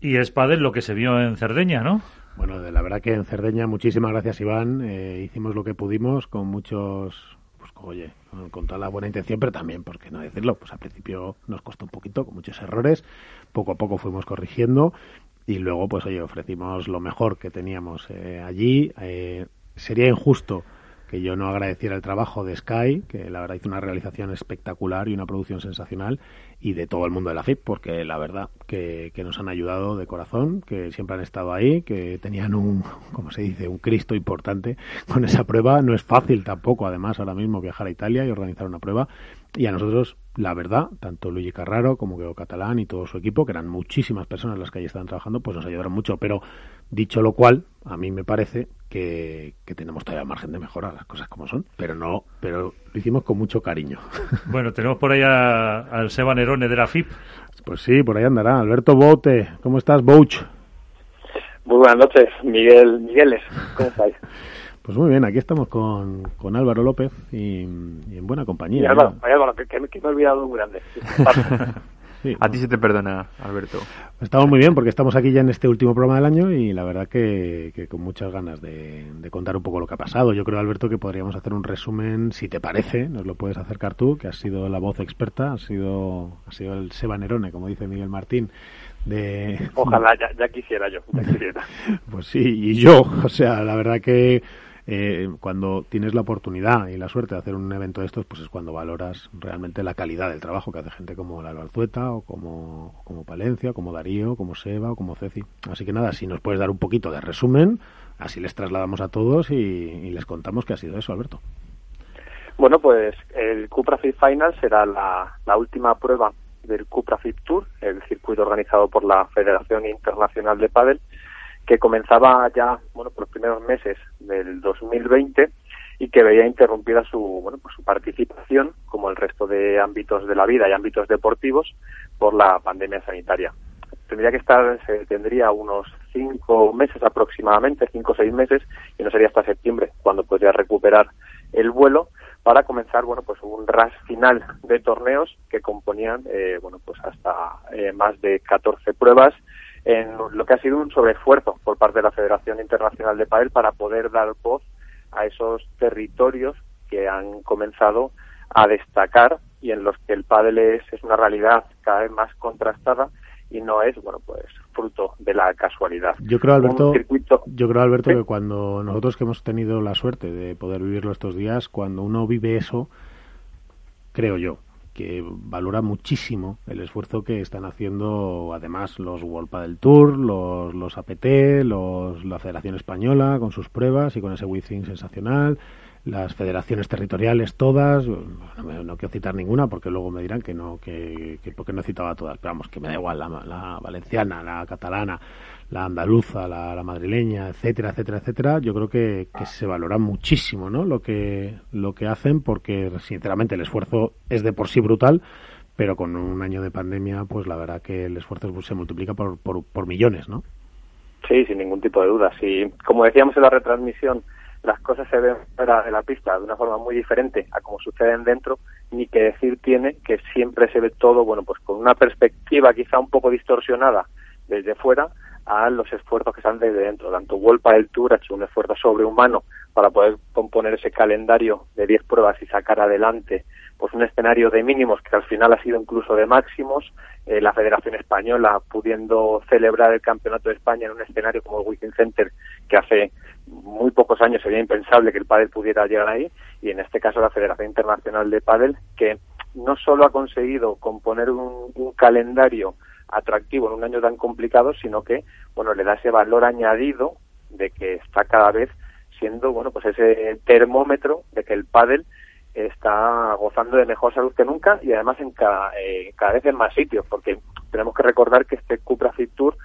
Y es padre lo que se vio en Cerdeña, ¿no? Bueno, de la verdad que en Cerdeña, muchísimas gracias Iván. Eh, hicimos lo que pudimos con muchos, pues oye, con toda la buena intención, pero también, ¿por qué no decirlo? Pues al principio nos costó un poquito, con muchos errores. Poco a poco fuimos corrigiendo y luego, pues oye, ofrecimos lo mejor que teníamos eh, allí. Eh, sería injusto que yo no agradeciera el trabajo de Sky, que la verdad hizo una realización espectacular y una producción sensacional, y de todo el mundo de la FIP, porque la verdad que, nos han ayudado de corazón, que siempre han estado ahí, que tenían un, como se dice, un Cristo importante con esa prueba. No es fácil tampoco, además, ahora mismo viajar a Italia y organizar una prueba. Y a nosotros, la verdad, tanto Luigi Carraro como Gueo Catalán y todo su equipo, que eran muchísimas personas las que allí estaban trabajando, pues nos ayudaron mucho. Pero dicho lo cual, a mí me parece que, tenemos todavía margen de mejora, las cosas como son, pero no, pero lo hicimos con mucho cariño. Bueno, tenemos por ahí al Seba Nerone de la FIP. Pues sí, por ahí andará. Alberto Bote, ¿cómo estás, Bouch? Muy buenas noches, Miguel Migueles, ¿cómo estáis? Pues muy bien, aquí estamos con, con Álvaro López y, en buena compañía. Y Álvaro, Álvaro que, que, me he olvidado muy grande. A ti se te perdona, Alberto. Estamos muy bien porque estamos aquí ya en este último programa del año y la verdad que, con muchas ganas de, contar un poco lo que ha pasado. Yo creo, Alberto, que podríamos hacer un resumen, si te parece, nos lo puedes acercar tú, que has sido la voz experta, has sido, has sido el Seba Nerone, como dice Miguel Martín. De... Ojalá, ya, ya quisiera yo, ya quisiera. pues sí, y yo, o sea, la verdad que eh, cuando tienes la oportunidad y la suerte de hacer un evento de estos, pues es cuando valoras realmente la calidad del trabajo que hace gente como la Alzueta o como, como Palencia, como Darío, como Seba o como Ceci. Así que nada, si nos puedes dar un poquito de resumen, así les trasladamos a todos y, les contamos qué ha sido eso, Alberto. Bueno, pues el Cupra Fit Final será la, la última prueba del Cupra Fit Tour, el circuito organizado por la Federación Internacional de Padel, que comenzaba ya bueno por los primeros meses del 2020 y que veía interrumpida su bueno pues su participación como el resto de ámbitos de la vida y ámbitos deportivos por la pandemia sanitaria. Tendría que estar se tendría unos cinco meses aproximadamente cinco o seis meses y no sería hasta septiembre cuando podría recuperar el vuelo para comenzar bueno pues un ras final de torneos que componían eh, bueno pues hasta eh, más de 14 pruebas en lo que ha sido un sobreesfuerzo por parte de la Federación Internacional de Padel para poder dar voz a esos territorios que han comenzado a destacar y en los que el pádel es, es una realidad cada vez más contrastada y no es bueno pues fruto de la casualidad. Yo creo Alberto, yo creo Alberto que cuando nosotros que hemos tenido la suerte de poder vivirlo estos días, cuando uno vive eso, creo yo, que valora muchísimo el esfuerzo que están haciendo además los World del Tour, los, los APT, los, la Federación Española con sus pruebas y con ese Within sensacional, las federaciones territoriales todas, no, quiero citar ninguna porque luego me dirán que no, que, que porque no he citado a todas, pero vamos, que me da igual, la, la valenciana, la catalana, la andaluza, la, madrileña, etcétera, etcétera, etcétera, yo creo que, se valora muchísimo, ¿no? Lo que, lo que hacen, porque sinceramente el esfuerzo es de por sí brutal, pero con un año de pandemia, pues la verdad que el esfuerzo se multiplica por, por, por millones, ¿no? Sí, sin ningún tipo de duda. Sí, como decíamos en la retransmisión, las cosas se ven fuera de la pista de una forma muy diferente a como suceden dentro, ni que decir tiene que siempre se ve todo, bueno, pues con una perspectiva quizá un poco distorsionada desde fuera, a los esfuerzos que están desde dentro. Tanto Wolpa del Tour ha hecho un esfuerzo sobrehumano para poder componer ese calendario de 10 pruebas y sacar adelante pues un escenario de mínimos que al final ha sido incluso de máximos. Eh, la Federación Española pudiendo celebrar el Campeonato de España en un escenario como el Wiking Center que hace muy pocos años sería impensable que el pádel pudiera llegar ahí y en este caso la Federación Internacional de Pádel que no solo ha conseguido componer un calendario atractivo en un año tan complicado, sino que, bueno, le da ese valor añadido de que está cada vez siendo, bueno, pues ese termómetro de que el pádel está gozando de mejor salud que nunca y además en cada, eh, cada vez en más sitios, porque tenemos que recordar que este Cupra Fit Tour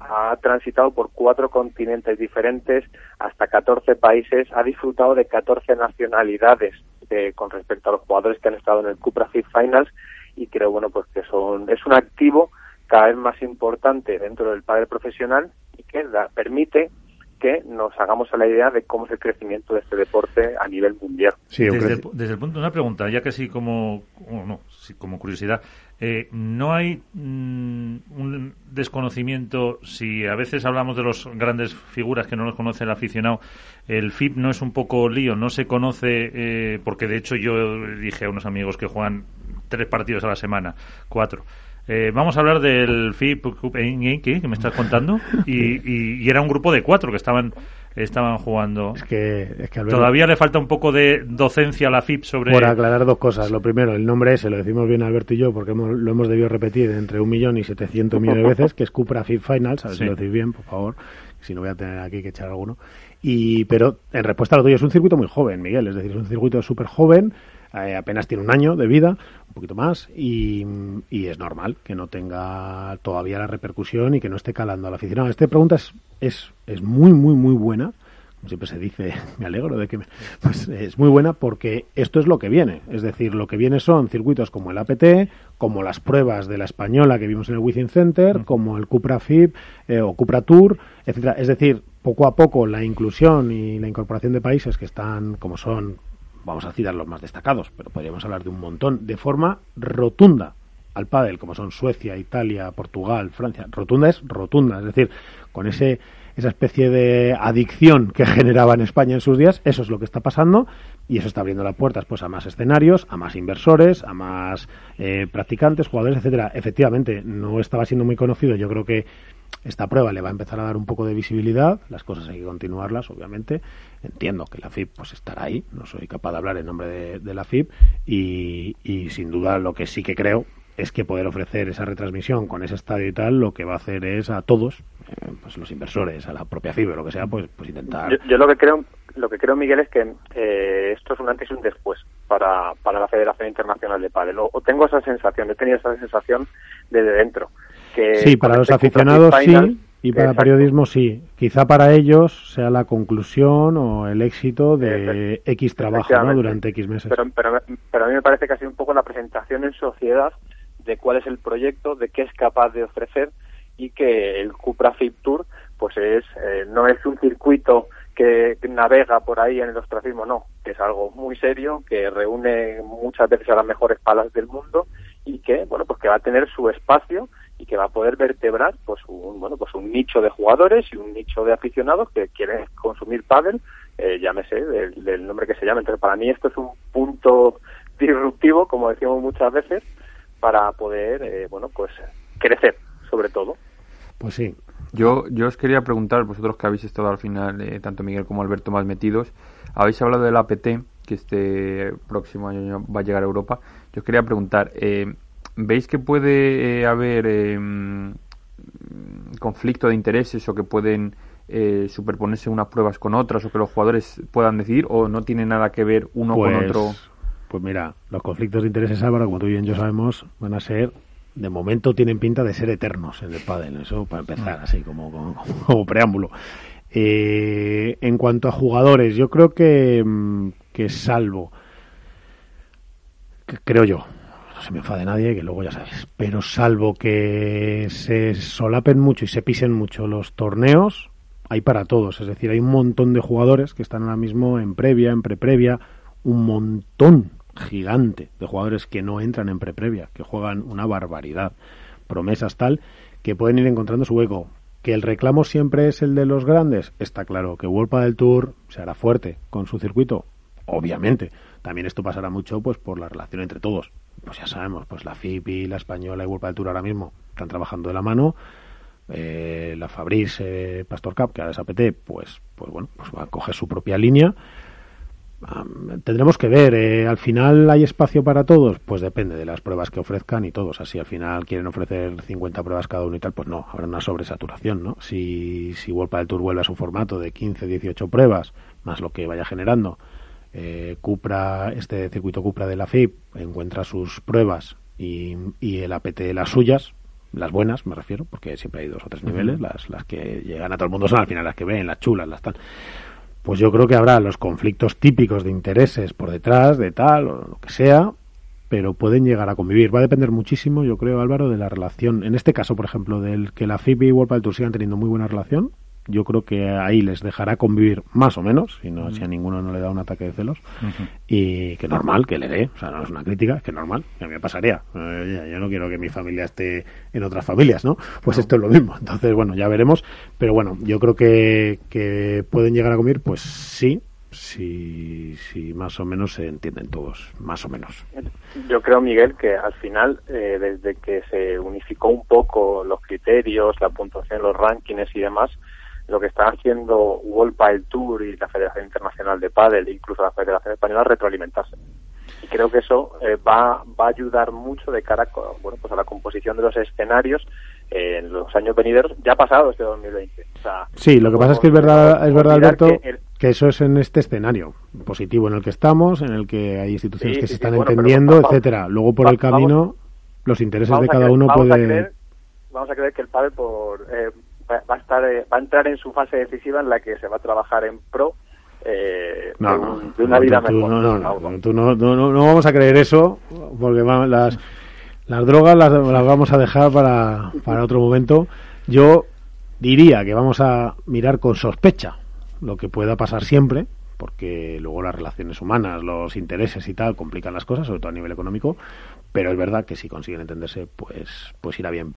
ha transitado por cuatro continentes diferentes, hasta 14 países, ha disfrutado de 14 nacionalidades eh, con respecto a los jugadores que han estado en el Cupra Fit Finals y creo, bueno, pues que son, es un activo cada vez más importante dentro del padre profesional y que da, permite que nos hagamos a la idea de cómo es el crecimiento de este deporte a nivel mundial. Sí, desde, el, desde el punto de una pregunta, ya que sí como, no, como curiosidad, eh, ¿no hay mm, un desconocimiento, si a veces hablamos de las grandes figuras que no los conoce el aficionado, el FIP no es un poco lío, no se conoce, eh, porque de hecho yo dije a unos amigos que juegan tres partidos a la semana, cuatro. Eh, vamos a hablar del FIP que me estás contando y, era un grupo de cuatro que estaban estaban jugando. Es que, todavía le falta un poco de docencia a la FIP sobre. Por aclarar dos cosas. Lo primero, el nombre ese lo decimos bien Alberto y yo porque lo hemos debido repetir entre un millón y setecientos millones de veces, que es Cupra FIP Finals. A ver si lo decís bien, por favor. Si no voy a tener aquí que echar alguno. Y, pero en respuesta a lo tuyo, es un circuito muy joven, Miguel. Es decir, es un circuito súper joven eh, apenas tiene un año de vida, un poquito más, y, es normal que no tenga todavía la repercusión y que no esté calando al aficionado. Esta pregunta es, es, es muy, muy, muy buena como siempre se dice, me alegro de que me, pues es muy buena porque esto es lo que viene, es decir, lo que viene son circuitos como el APT, como las pruebas de la española que vimos en el Within Center, como el Cupra FIB eh, o Cupra Tour, etcétera. Es decir, poco a poco la inclusión y la incorporación de países que están como son vamos a citar los más destacados, pero podríamos hablar de un montón, de forma rotunda al pádel, como son Suecia, Italia, Portugal, Francia. Rotunda es rotunda, es decir, con ese esa especie de adicción que generaba en España en sus días, eso es lo que está pasando y eso está abriendo las puertas pues a más escenarios, a más inversores, a más eh, practicantes, jugadores, etcétera. Efectivamente, no estaba siendo muy conocido. Yo creo que esta prueba le va a empezar a dar un poco de visibilidad, las cosas hay que continuarlas, obviamente. Entiendo que la FIP pues estará ahí, no soy capaz de hablar en nombre de, la FIP y, sin duda lo que sí que creo es que poder ofrecer esa retransmisión con ese estadio y tal, lo que va a hacer es a todos, eh, pues los inversores, a la propia FIB o lo que sea, pues, pues intentar. Yo, lo que creo, lo que creo Miguel es que eh, esto es un antes y un después para, para la Federación Internacional de Padel. O, tengo esa sensación, he tenido esa sensación desde dentro sí, para los aficionados sí, y para periodismo sí. Quizá para ellos sea la conclusión o el éxito de X trabajo durante X meses. Pero, pero, pero, a mí me parece que ha sido un poco la presentación en sociedad de cuál es el proyecto, de qué es capaz de ofrecer y que el Cupra Fit Tour pues es eh, no es un circuito que navega por ahí en el ostracismo, no, que es algo muy serio, que reúne muchas veces a las mejores palas del mundo y que, bueno, pues que va a tener su espacio y que va a poder vertebrar pues un bueno pues un nicho de jugadores y un nicho de aficionados que quieren consumir pádel eh, llámese del, nombre que se llame. Entonces para mí esto es un punto disruptivo como decimos muchas veces para poder eh, bueno pues crecer sobre todo. Pues sí. Yo yo os quería preguntar vosotros que habéis estado al final eh, tanto Miguel como Alberto más metidos habéis hablado del APT que este próximo año va a llegar a Europa. Yo os quería preguntar eh, ¿Veis que puede eh, haber eh, conflicto de intereses o que pueden eh, superponerse unas pruebas con otras o que los jugadores puedan decidir o no tiene nada que ver uno con pues, otro? Pues mira, los conflictos de intereses, Álvaro, como tú y yo sabemos, van a ser, de momento tienen pinta de ser eternos en el pádel, eso para empezar, así como, como, preámbulo. en cuanto a jugadores, yo creo que, mm, que salvo, creo yo, se me enfade nadie, que luego ya sabes. Pero salvo que se solapen mucho y se pisen mucho los torneos, hay para todos. Es decir, hay un montón de jugadores que están ahora mismo en previa, en preprevia, un montón gigante de jugadores que no entran en preprevia, que juegan una barbaridad, promesas tal, que pueden ir encontrando su hueco. Que el reclamo siempre es el de los grandes, está claro. Que World del Tour se hará fuerte con su circuito, obviamente. También esto pasará mucho pues por la relación entre todos pues ya sabemos, pues la FIPI, la Española y World del Tour ahora mismo están trabajando de la mano. Eh, la Fabrice eh, Pastor Cup, que ahora es APT, pues, pues bueno, pues va a coger su propia línea. tendremos que ver, eh, al final hay espacio para todos, pues depende de las pruebas que ofrezcan y todos. Así al final quieren ofrecer 50 pruebas cada uno y tal, pues no, habrá una sobresaturación, ¿no? Si, si World del Tour vuelve a su formato de 15, 18 pruebas, más lo que vaya generando, eh, Cupra, este circuito Cupra de la FIP encuentra sus pruebas y, el APT las suyas, las buenas me refiero, porque siempre hay dos o tres niveles, las, las que llegan a todo el mundo son al final las que ven, las chulas, las tal. Pues yo creo que habrá los conflictos típicos de intereses por detrás, de tal, o lo que sea, pero pueden llegar a convivir. Va a depender muchísimo, yo creo, Álvaro, de la relación. En este caso, por ejemplo, del que la FIP y World Tour sigan teniendo muy buena relación, yo creo que ahí les dejará convivir más o menos, si, no, si a ninguno no le da un ataque de celos, y que normal, que le dé, o sea, no es una crítica, es que normal, que a mí me pasaría. Eh, yo no quiero que mi familia esté en otras familias, ¿no? Pues esto es lo mismo. Entonces, bueno, ya veremos, pero bueno, yo creo que, que pueden llegar a convivir, pues sí, si, si más o menos se entienden todos, más o menos. Yo creo, Miguel, que al final, eh, desde que se unificó un poco los criterios, la puntuación, los rankings y demás, lo que están haciendo World Padel Tour y la Federación Internacional de Padel, e incluso la Federación Española, retroalimentarse. Y creo que eso eh, va, va a ayudar mucho de cara a, bueno, pues a la composición de los escenarios eh, en los años venideros, ya pasado este 2020. O sea, sí, lo que pasa es que es verdad, es verdad Alberto, que, eso es en este escenario positivo en el que estamos, en el que hay instituciones que se están entendiendo, etcétera. Luego por el camino, los intereses de cada uno puede... vamos a creer que el padre por, eh, va, a estar, eh, va a entrar en su fase decisiva en la que se va a trabajar en pro eh, de, una vida mejor. No, no, no, no, no, vamos a creer eso, porque las, las drogas las, las vamos a dejar para, para otro momento. Yo diría que vamos a mirar con sospecha lo que pueda pasar siempre, porque luego las relaciones humanas, los intereses y tal complican las cosas, sobre todo a nivel económico, pero es verdad que si consiguen entenderse, pues, pues irá bien.